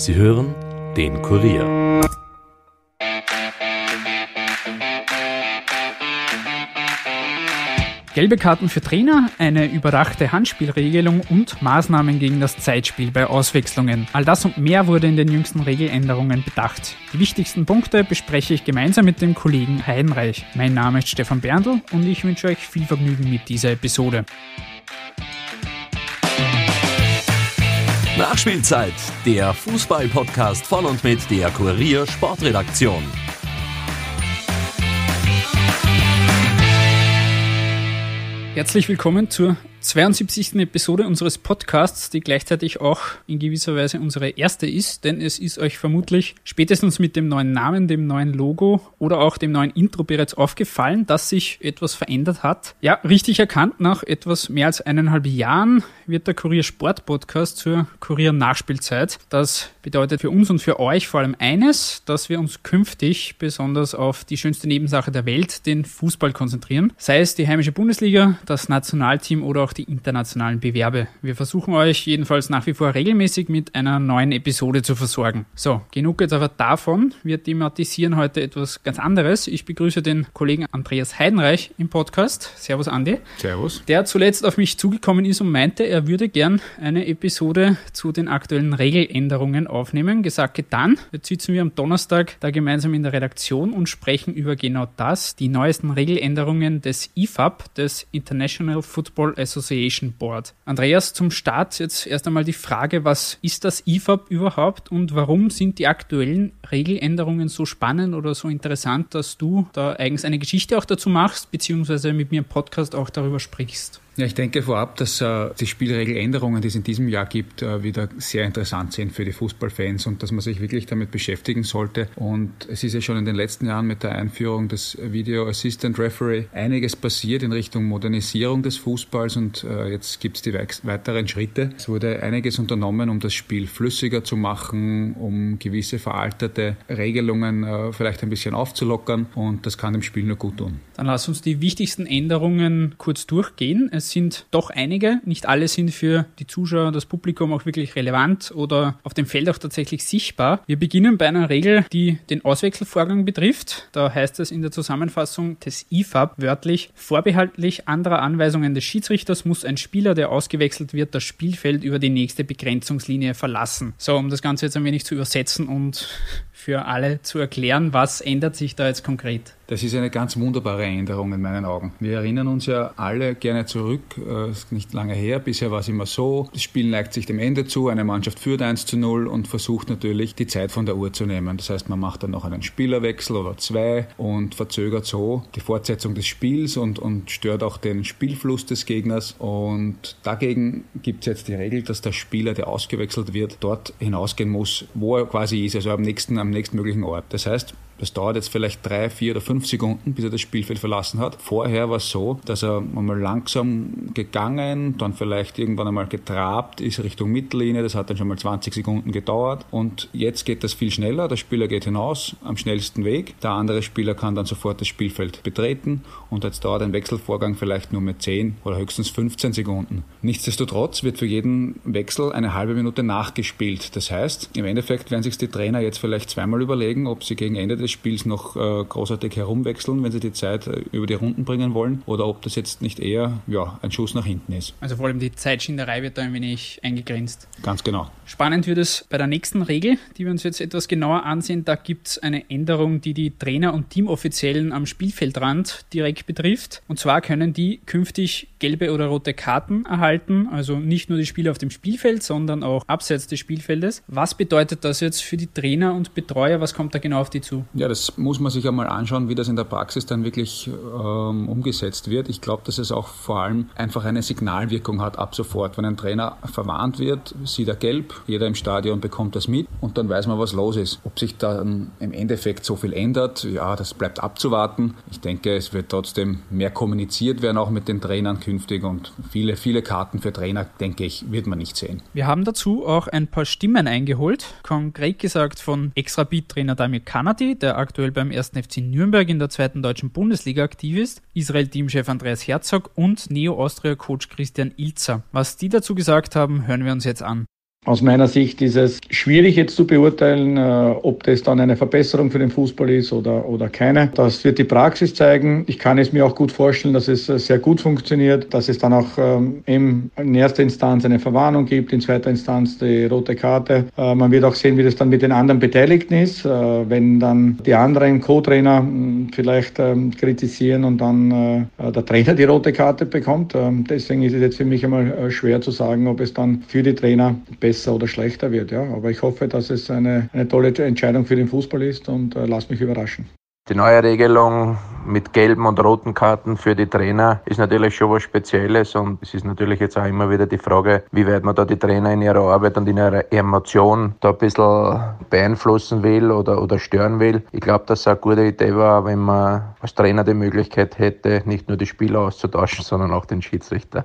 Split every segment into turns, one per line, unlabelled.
Sie hören den Kurier.
Gelbe Karten für Trainer, eine überdachte Handspielregelung und Maßnahmen gegen das Zeitspiel bei Auswechslungen. All das und mehr wurde in den jüngsten Regeländerungen bedacht. Die wichtigsten Punkte bespreche ich gemeinsam mit dem Kollegen Heidenreich. Mein Name ist Stefan Berndl und ich wünsche euch viel Vergnügen mit dieser Episode.
Nachspielzeit, der Fußball-Podcast von und mit der Kurier Sportredaktion.
Herzlich willkommen zur 72. Episode unseres Podcasts, die gleichzeitig auch in gewisser Weise unsere erste ist, denn es ist euch vermutlich spätestens mit dem neuen Namen, dem neuen Logo oder auch dem neuen Intro bereits aufgefallen, dass sich etwas verändert hat. Ja, richtig erkannt, nach etwas mehr als eineinhalb Jahren wird der Kurier Sport Podcast zur Kurier Nachspielzeit. Das bedeutet für uns und für euch vor allem eines, dass wir uns künftig besonders auf die schönste Nebensache der Welt, den Fußball konzentrieren. Sei es die heimische Bundesliga, das Nationalteam oder auch auch die internationalen Bewerbe. Wir versuchen euch jedenfalls nach wie vor regelmäßig mit einer neuen Episode zu versorgen. So, genug jetzt aber davon. Wir thematisieren heute etwas ganz anderes. Ich begrüße den Kollegen Andreas Heidenreich im Podcast. Servus, Andi.
Servus.
Der zuletzt auf mich zugekommen ist und meinte, er würde gern eine Episode zu den aktuellen Regeländerungen aufnehmen. Gesagt, getan. Jetzt sitzen wir am Donnerstag da gemeinsam in der Redaktion und sprechen über genau das, die neuesten Regeländerungen des IFAB, des International Football Association Association Board. Andreas, zum Start jetzt erst einmal die Frage, was ist das IFAB überhaupt und warum sind die aktuellen Regeländerungen so spannend oder so interessant, dass du da eigens eine Geschichte auch dazu machst, beziehungsweise mit mir im Podcast auch darüber sprichst?
Ja, ich denke vorab, dass äh, die Spielregeländerungen, die es in diesem Jahr gibt, äh, wieder sehr interessant sind für die Fußballfans und dass man sich wirklich damit beschäftigen sollte. Und es ist ja schon in den letzten Jahren mit der Einführung des Video Assistant Referee einiges passiert in Richtung Modernisierung des Fußballs und äh, jetzt gibt es die weiteren Schritte. Es wurde einiges unternommen, um das Spiel flüssiger zu machen, um gewisse veraltete Regelungen äh, vielleicht ein bisschen aufzulockern und das kann dem Spiel nur gut tun.
Dann lass uns die wichtigsten Änderungen kurz durchgehen. Es sind doch einige. Nicht alle sind für die Zuschauer, das Publikum auch wirklich relevant oder auf dem Feld auch tatsächlich sichtbar. Wir beginnen bei einer Regel, die den Auswechselvorgang betrifft. Da heißt es in der Zusammenfassung des IFAB wörtlich, vorbehaltlich anderer Anweisungen des Schiedsrichters muss ein Spieler, der ausgewechselt wird, das Spielfeld über die nächste Begrenzungslinie verlassen. So, um das Ganze jetzt ein wenig zu übersetzen und für alle zu erklären, was ändert sich da jetzt konkret?
Das ist eine ganz wunderbare Änderung in meinen Augen. Wir erinnern uns ja alle gerne zurück, äh, ist nicht lange her, bisher war es immer so, das Spiel neigt sich dem Ende zu, eine Mannschaft führt 1 zu 0 und versucht natürlich die Zeit von der Uhr zu nehmen. Das heißt, man macht dann noch einen Spielerwechsel oder zwei und verzögert so die Fortsetzung des Spiels und, und stört auch den Spielfluss des Gegners. Und dagegen gibt es jetzt die Regel, dass der Spieler, der ausgewechselt wird, dort hinausgehen muss, wo er quasi ist, also am nächsten, am nächstmöglichen Ort. Das heißt, das dauert jetzt vielleicht drei, vier oder fünf Sekunden, bis er das Spielfeld verlassen hat. Vorher war es so, dass er einmal langsam gegangen, dann vielleicht irgendwann einmal getrabt ist Richtung Mittellinie. Das hat dann schon mal 20 Sekunden gedauert. Und jetzt geht das viel schneller. Der Spieler geht hinaus am schnellsten Weg. Der andere Spieler kann dann sofort das Spielfeld betreten. Und jetzt dauert ein Wechselvorgang vielleicht nur mit 10 oder höchstens 15 Sekunden. Nichtsdestotrotz wird für jeden Wechsel eine halbe Minute nachgespielt. Das heißt, im Endeffekt werden sich die Trainer jetzt vielleicht zweimal überlegen, ob sie gegen Ende des des Spiels noch äh, großartig herumwechseln, wenn sie die Zeit äh, über die Runden bringen wollen, oder ob das jetzt nicht eher ja, ein Schuss nach hinten ist.
Also vor allem die Zeitschinderei wird da ein wenig eingegrenzt.
Ganz genau.
Spannend wird es bei der nächsten Regel, die wir uns jetzt etwas genauer ansehen. Da gibt es eine Änderung, die die Trainer und Teamoffiziellen am Spielfeldrand direkt betrifft. Und zwar können die künftig gelbe oder rote Karten erhalten, also nicht nur die Spieler auf dem Spielfeld, sondern auch abseits des Spielfeldes. Was bedeutet das jetzt für die Trainer und Betreuer? Was kommt da genau auf die zu?
Ja, das muss man sich einmal anschauen, wie das in der Praxis dann wirklich ähm, umgesetzt wird. Ich glaube, dass es auch vor allem einfach eine Signalwirkung hat ab sofort. Wenn ein Trainer verwarnt wird, sieht er gelb, jeder im Stadion bekommt das mit und dann weiß man, was los ist. Ob sich dann im Endeffekt so viel ändert, ja, das bleibt abzuwarten. Ich denke, es wird trotzdem mehr kommuniziert werden, auch mit den Trainern künftig und viele, viele Karten für Trainer, denke ich, wird man nicht sehen.
Wir haben dazu auch ein paar Stimmen eingeholt. Konkret gesagt von Extra-Beat-Trainer Damir Kanadi, der der aktuell beim 1. FC Nürnberg in der zweiten deutschen Bundesliga aktiv ist, Israel-Teamchef Andreas Herzog und Neo-Austria-Coach Christian Ilzer. Was die dazu gesagt haben, hören wir uns jetzt an.
Aus meiner Sicht ist es schwierig jetzt zu beurteilen, äh, ob das dann eine Verbesserung für den Fußball ist oder, oder keine. Das wird die Praxis zeigen. Ich kann es mir auch gut vorstellen, dass es äh, sehr gut funktioniert, dass es dann auch ähm, in erster Instanz eine Verwarnung gibt, in zweiter Instanz die rote Karte. Äh, man wird auch sehen, wie das dann mit den anderen Beteiligten ist, wenn dann die anderen Co-Trainer hm, vielleicht ähm, kritisieren und dann der Trainer die rote Karte bekommt. Ähm, deswegen ist es jetzt für mich einmal schwer zu sagen, ob es dann für die Trainer besser besser oder schlechter wird. Ja. Aber ich hoffe, dass es eine, eine tolle Entscheidung für den Fußball ist und äh, lass mich überraschen.
Die neue Regelung mit gelben und roten Karten für die Trainer ist natürlich schon was Spezielles und es ist natürlich jetzt auch immer wieder die Frage, wie weit man da die Trainer in ihrer Arbeit und in ihrer Emotion da ein bisschen beeinflussen will oder, oder stören will. Ich glaube, dass es eine gute Idee war, wenn man als Trainer die Möglichkeit hätte, nicht nur die Spieler auszutauschen, sondern auch den Schiedsrichter.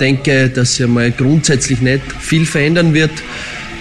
Denke, dass sich mal grundsätzlich nicht viel verändern wird.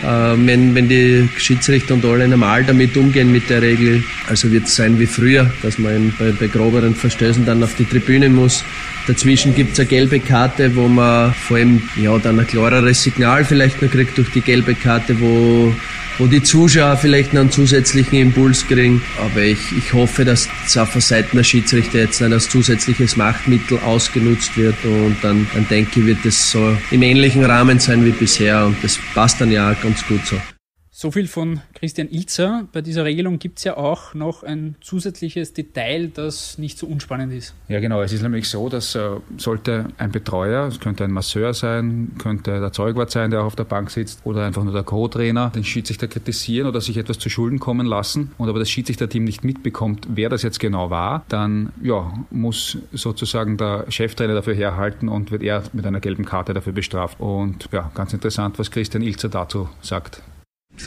Äh, wenn, wenn die Schiedsrichter und alle normal damit umgehen mit der Regel, also wird es sein wie früher, dass man bei, bei groberen Verstößen dann auf die Tribüne muss. Dazwischen gibt es eine gelbe Karte, wo man vor allem ja, dann ein klareres Signal vielleicht noch kriegt durch die gelbe Karte, wo wo die Zuschauer vielleicht noch einen zusätzlichen Impuls kriegen. Aber ich, ich hoffe, dass es auch von Seiten der Schiedsrichter jetzt nicht als zusätzliches Machtmittel ausgenutzt wird und dann, dann denke ich, wird es so im ähnlichen Rahmen sein wie bisher und das passt dann ja auch ganz gut so.
So viel von Christian Ilzer. Bei dieser Regelung gibt es ja auch noch ein zusätzliches Detail, das nicht so unspannend ist.
Ja, genau. Es ist nämlich so, dass äh, sollte ein Betreuer, es könnte ein Masseur sein, könnte der Zeugwart sein, der auch auf der Bank sitzt, oder einfach nur der Co-Trainer, den Schiedsrichter kritisieren oder sich etwas zu Schulden kommen lassen und aber das Schiedsrichterteam nicht mitbekommt, wer das jetzt genau war, dann ja, muss sozusagen der Cheftrainer dafür herhalten und wird er mit einer gelben Karte dafür bestraft. Und ja, ganz interessant, was Christian Ilzer dazu sagt.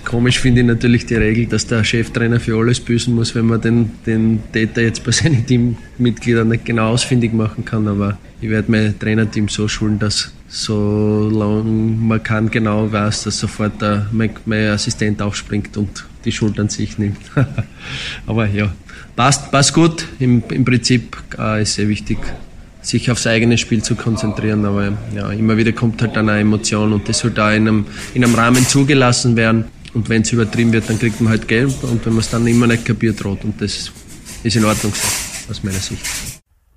Komisch finde ich natürlich die Regel, dass der Cheftrainer für alles büßen muss, wenn man den, den Täter jetzt bei seinen Teammitgliedern nicht genau ausfindig machen kann. Aber ich werde mein Trainerteam so schulen, dass solange man kann genau weiß, dass sofort der, mein, mein Assistent aufspringt und die Schuld an sich nimmt. Aber ja, passt, passt gut. Im, im Prinzip äh, ist sehr wichtig, sich aufs eigene Spiel zu konzentrieren. Aber ja, immer wieder kommt halt dann eine Emotion und das soll da in einem, in einem Rahmen zugelassen werden. Und wenn es übertrieben wird, dann kriegt man halt Gelb. Und wenn man es dann immer nicht kapiert, rot. Und das ist in Ordnung so, aus meiner Sicht.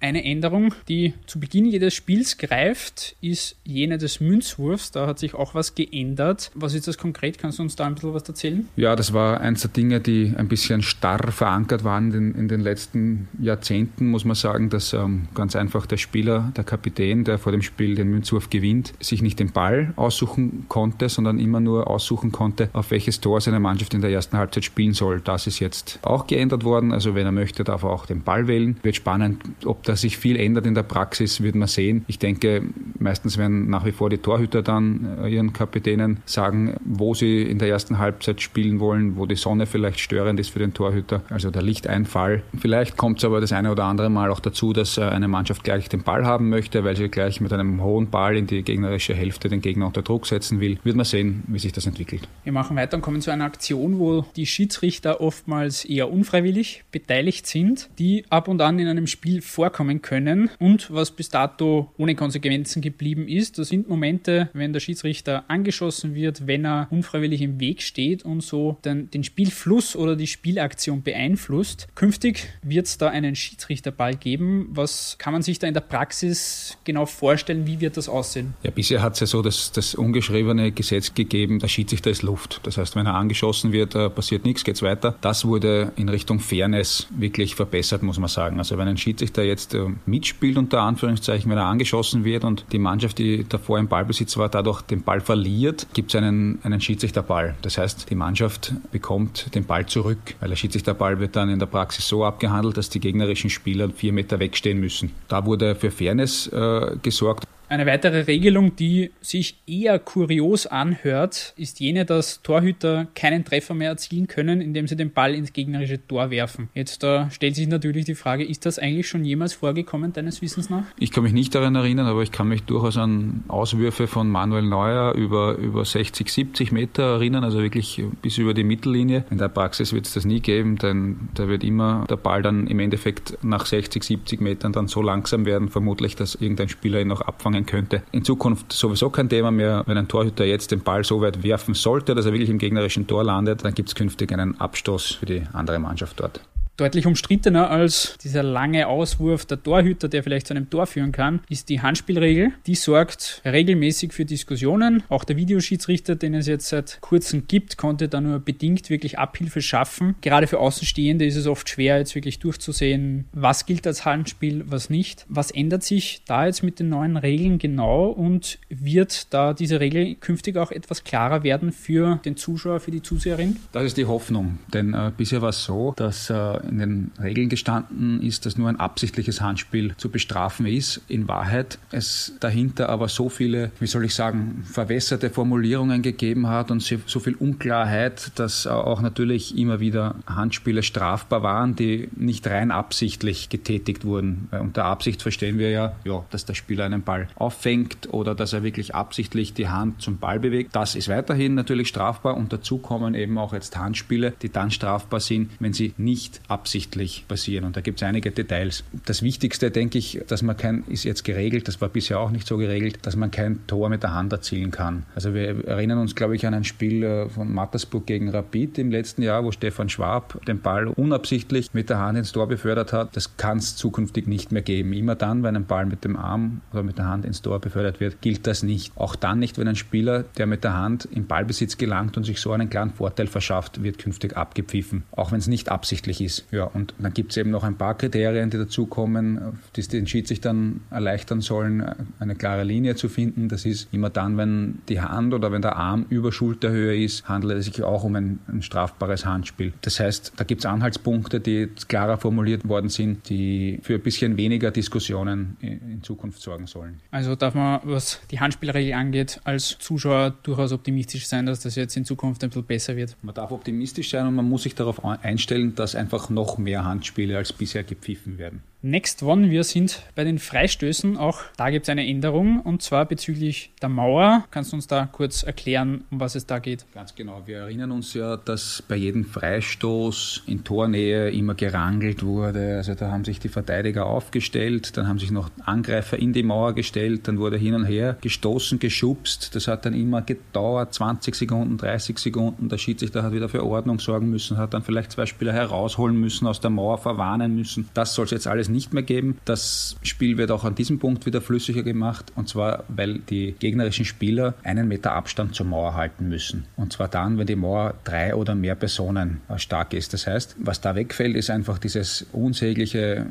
Eine Änderung, die zu Beginn jedes Spiels greift, ist jene des Münzwurfs. Da hat sich auch was geändert. Was ist das konkret? Kannst du uns da ein bisschen was erzählen?
Ja, das war eins der Dinge, die ein bisschen starr verankert waren in, in den letzten Jahrzehnten, muss man sagen, dass ähm, ganz einfach der Spieler, der Kapitän, der vor dem Spiel den Münzwurf gewinnt, sich nicht den Ball aussuchen konnte, sondern immer nur aussuchen konnte, auf welches Tor seine Mannschaft in der ersten Halbzeit spielen soll. Das ist jetzt auch geändert worden. Also wenn er möchte, darf er auch den Ball wählen. Wird spannend, ob dass sich viel ändert in der Praxis, wird man sehen. Ich denke, meistens werden nach wie vor die Torhüter dann äh, ihren Kapitänen sagen, wo sie in der ersten Halbzeit spielen wollen, wo die Sonne vielleicht störend ist für den Torhüter, also der Lichteinfall. Vielleicht kommt es aber das eine oder andere Mal auch dazu, dass äh, eine Mannschaft gleich den Ball haben möchte, weil sie gleich mit einem hohen Ball in die gegnerische Hälfte den Gegner unter Druck setzen will. Wird man sehen, wie sich das entwickelt.
Wir machen weiter und kommen zu einer Aktion, wo die Schiedsrichter oftmals eher unfreiwillig beteiligt sind, die ab und an in einem Spiel vorkommen können und was bis dato ohne Konsequenzen geblieben ist. Das sind Momente, wenn der Schiedsrichter angeschossen wird, wenn er unfreiwillig im Weg steht und so den, den Spielfluss oder die Spielaktion beeinflusst. Künftig wird es da einen Schiedsrichterball geben. Was kann man sich da in der Praxis genau vorstellen? Wie wird das aussehen?
Ja, bisher hat es ja so das, das ungeschriebene Gesetz gegeben, der Schiedsrichter ist Luft. Das heißt, wenn er angeschossen wird, äh, passiert nichts, geht es weiter. Das wurde in Richtung Fairness wirklich verbessert, muss man sagen. Also wenn ein Schiedsrichter jetzt äh, mitspielt, unter Anführungszeichen, wenn er angeschossen wird und die Mannschaft, die davor im Ballbesitz war, dadurch den Ball verliert, gibt es einen, einen Schiedsrichterball. Das heißt, die Mannschaft bekommt den Ball zurück, weil der Schiedsrichterball wird dann in der Praxis so abgehandelt, dass die gegnerischen Spieler vier Meter wegstehen müssen. Da wurde für Fairness äh, gesorgt.
Eine weitere Regelung, die sich eher kurios anhört, ist jene, dass Torhüter keinen Treffer mehr erzielen können, indem sie den Ball ins gegnerische Tor werfen. Jetzt da stellt sich natürlich die Frage, ist das eigentlich schon jemals vorgekommen, deines Wissens nach?
Ich kann mich nicht daran erinnern, aber ich kann mich durchaus an Auswürfe von Manuel Neuer über, über 60, 70 Meter erinnern, also wirklich bis über die Mittellinie. In der Praxis wird es das nie geben, denn da wird immer der Ball dann im Endeffekt nach 60, 70 Metern dann so langsam werden, vermutlich, dass irgendein Spieler ihn noch abfangen bringen könnte. In Zukunft sowieso kein Thema mehr. Wenn ein Torhüter jetzt den Ball so weit werfen sollte, dass er wirklich im gegnerischen Tor landet, dann gibt es künftig einen Abstoß für die andere Mannschaft dort
deutlich umstrittener als dieser lange Auswurf der Torhüter, der vielleicht zu einem Tor führen kann, ist die Handspielregel. Die sorgt regelmäßig für Diskussionen. Auch der Videoschiedsrichter, den es jetzt seit kurzem gibt, konnte da nur bedingt wirklich Abhilfe schaffen. Gerade für Außenstehende ist es oft schwer, jetzt wirklich durchzusehen, was gilt als Handspiel, was nicht. Was ändert sich da jetzt mit den neuen Regeln genau und wird da diese Regel künftig auch etwas klarer werden für den Zuschauer, für die Zuseherin?
Das ist die Hoffnung, denn äh, bisher war es so, dass äh, in den Regeln gestanden ist, dass nur ein absichtliches Handspiel zu bestrafen ist. In Wahrheit es dahinter aber so viele, wie soll ich sagen, verwässerte Formulierungen gegeben hat und so viel Unklarheit, dass auch natürlich immer wieder Handspiele strafbar waren, die nicht rein absichtlich getätigt wurden. Unter Absicht verstehen wir ja, ja, dass der Spieler einen Ball auffängt oder dass er wirklich absichtlich die Hand zum Ball bewegt. Das ist weiterhin natürlich strafbar und dazu kommen eben auch jetzt Handspiele, die dann strafbar sind, wenn sie nicht absichtlich absichtlich passieren. Und da gibt es einige Details. Das Wichtigste, denke ich, dass man kein, ist jetzt geregelt, das war bisher auch nicht so geregelt, dass man kein Tor mit der Hand erzielen kann. Also wir erinnern uns, glaube ich, an ein Spiel äh, von Mattersburg gegen Rapid im letzten Jahr, wo Stefan Schwab den Ball unabsichtlich mit der Hand ins Tor befördert hat. Das kann es zukünftig nicht mehr geben. Immer dann, wenn ein Ball mit dem Arm oder mit der Hand ins Tor befördert wird, gilt das nicht. Auch dann nicht, wenn ein Spieler, der mit der Hand in Ballbesitz gelangt und sich so einen kleinen Vorteil verschafft, wird künftig abgepfiffen. Auch wenn es nicht absichtlich ist. Ja, und dann gibt es eben noch ein paar Kriterien, die dazukommen, die den dann erleichtern sollen, eine klare Linie zu finden. Das ist immer dann, wenn die Hand oder wenn der Arm über Schulterhöhe ist, handelt es sich auch um ein, ein strafbares Handspiel. Das heißt, da gibt es Anhaltspunkte, die klarer formuliert worden sind, die für ein bisschen weniger Diskussionen in Zukunft sorgen sollen.
Also darf man, was die Handspielregel angeht, als Zuschauer durchaus optimistisch sein, dass das jetzt in Zukunft ein bisschen besser wird?
Man darf optimistisch sein und man muss sich darauf einstellen, dass einfach noch mehr Handspiele als bisher gepfiffen werden.
Next one, wir sind bei den Freistößen. Auch da gibt es eine Änderung und zwar bezüglich der Mauer. Kannst du uns da kurz erklären, um was es da geht?
Ganz genau. Wir erinnern uns ja, dass bei jedem Freistoß in Tornähe immer gerangelt wurde. Also da haben sich die Verteidiger aufgestellt, dann haben sich noch Angreifer in die Mauer gestellt, dann wurde hin und her gestoßen, geschubst. Das hat dann immer gedauert, 20 Sekunden, 30 Sekunden. Der Schiedsrichter hat wieder für Ordnung sorgen müssen, hat dann vielleicht zwei Spieler herausholen müssen, aus der Mauer verwarnen müssen. Das soll es jetzt alles nicht mehr geben. Das Spiel wird auch an diesem Punkt wieder flüssiger gemacht und zwar, weil die gegnerischen Spieler einen Meter Abstand zur Mauer halten müssen. Und zwar dann, wenn die Mauer drei oder mehr Personen äh, stark ist. Das heißt, was da wegfällt, ist einfach dieses unsägliche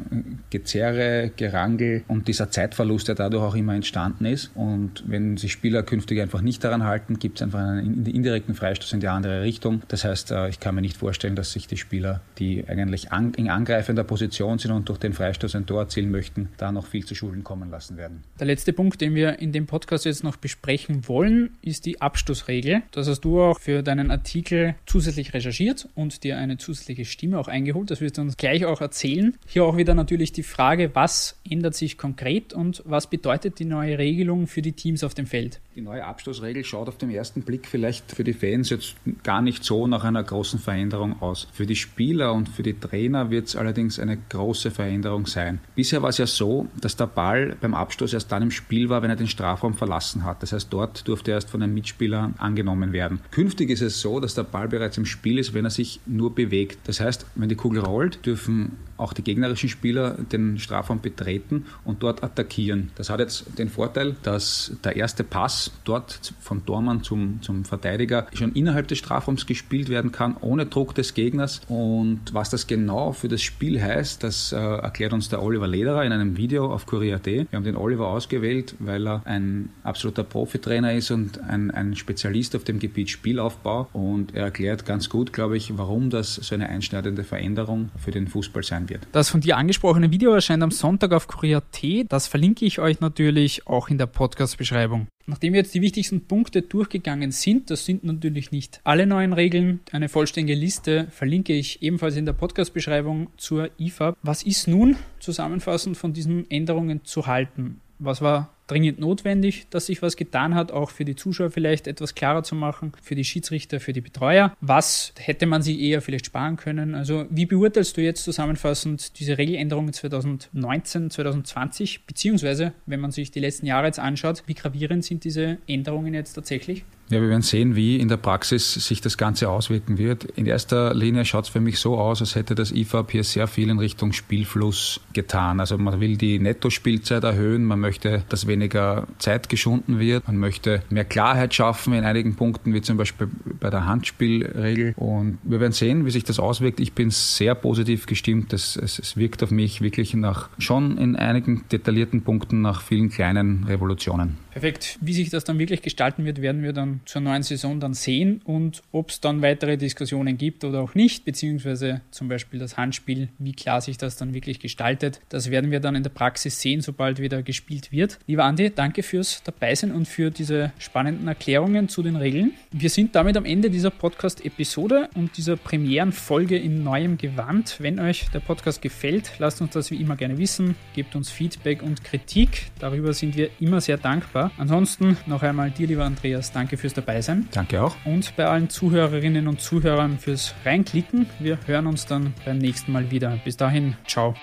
Gezerre, Gerangel und dieser Zeitverlust, der dadurch auch immer entstanden ist. Und wenn sich Spieler künftig einfach nicht daran halten, gibt es einfach einen indirekten Freistoß in die andere Richtung. Das heißt, äh, ich kann mir nicht vorstellen, dass sich die Spieler, die eigentlich in angreifender Position sind und durch den Freistoß Freistoß ein Tor erzielen möchten, da noch viel zu Schulden kommen lassen werden.
Der letzte Punkt, den wir in dem Podcast jetzt noch besprechen wollen, ist die Abstoßregel. Das hast du auch für deinen Artikel zusätzlich recherchiert und dir eine zusätzliche Stimme auch eingeholt. Das wirst du uns gleich auch erzählen. Hier auch wieder natürlich die Frage, was ändert sich konkret und was bedeutet die neue Regelung für die Teams auf dem Feld?
Die neue Abstoßregel schaut auf den ersten Blick vielleicht für die Fans jetzt gar nicht so nach einer großen Veränderung aus. Für die Spieler und für die Trainer wird es allerdings eine große Veränderung Veränderung sein. Bisher war es ja so, dass der Ball beim Abstoß erst dann im Spiel war, wenn er den Strafraum verlassen hat. Das heißt, dort durfte er erst von einem Mitspieler angenommen werden. Künftig ist es so, dass der Ball bereits im Spiel ist, wenn er sich nur bewegt. Das heißt, wenn die Kugel rollt, dürfen auch die gegnerischen Spieler den Strafraum betreten und dort attackieren. Das hat jetzt den Vorteil, dass der erste Pass dort vom Tormann zum, zum Verteidiger schon innerhalb des Strafraums gespielt werden kann, ohne Druck des Gegners. Und was das genau für das Spiel heißt, das äh, erklärt uns der Oliver Lederer in einem Video auf Kurier.at. Wir haben den Oliver ausgewählt, weil er ein absoluter Profitrainer ist und ein, ein Spezialist auf dem Gebiet Spielaufbau. Und er erklärt ganz gut, glaube ich, warum das so eine einschneidende Veränderung für den Fußball sein wird.
Das von dir angesprochene Video erscheint am Sonntag auf Kurier.t. Das verlinke ich euch natürlich auch in der Podcast-Beschreibung. Nachdem wir jetzt die wichtigsten Punkte durchgegangen sind, das sind natürlich nicht alle neuen Regeln, eine vollständige Liste verlinke ich ebenfalls in der Podcast-Beschreibung zur IFA. Was ist nun zusammenfassend von diesen Änderungen zu halten? Was war dringend notwendig, dass sich was getan hat, auch für die Zuschauer vielleicht etwas klarer zu machen, für die Schiedsrichter, für die Betreuer. Was hätte man sich eher vielleicht sparen können? Also wie beurteilst du jetzt zusammenfassend diese Regeländerungen 2019, 2020, beziehungsweise wenn man sich die letzten Jahre jetzt anschaut, wie gravierend sind diese Änderungen jetzt tatsächlich?
Ja, wir werden sehen, wie in der Praxis sich das Ganze auswirken wird. In erster Linie schaut es für mich so aus, als hätte das IFAB hier sehr viel in Richtung Spielfluss getan. Also man will die Nettospielzeit erhöhen, man möchte, dass weniger Zeit geschunden wird, man möchte mehr Klarheit schaffen in einigen Punkten, wie zum Beispiel bei der Handspielregel. Und wir werden sehen, wie sich das auswirkt. Ich bin sehr positiv gestimmt. Es, es, es wirkt auf mich wirklich nach schon in einigen detaillierten Punkten nach vielen kleinen Revolutionen.
Perfekt. Wie sich das dann wirklich gestalten wird, werden wir dann zur neuen Saison dann sehen und ob es dann weitere Diskussionen gibt oder auch nicht, beziehungsweise zum Beispiel das Handspiel, wie klar sich das dann wirklich gestaltet. Das werden wir dann in der Praxis sehen, sobald wieder gespielt wird. Lieber Andi, danke fürs Dabeisein und für diese spannenden Erklärungen zu den Regeln. Wir sind damit am Ende dieser Podcast-Episode und dieser Premierenfolge in neuem Gewand. Wenn euch der Podcast gefällt, lasst uns das wie immer gerne wissen, gebt uns Feedback und Kritik. Darüber sind wir immer sehr dankbar. Ansonsten noch einmal dir, lieber Andreas, danke fürs Dabeisein.
Danke auch.
Und bei allen Zuhörerinnen und Zuhörern fürs Reinklicken. Wir hören uns dann beim nächsten Mal wieder. Bis dahin, ciao.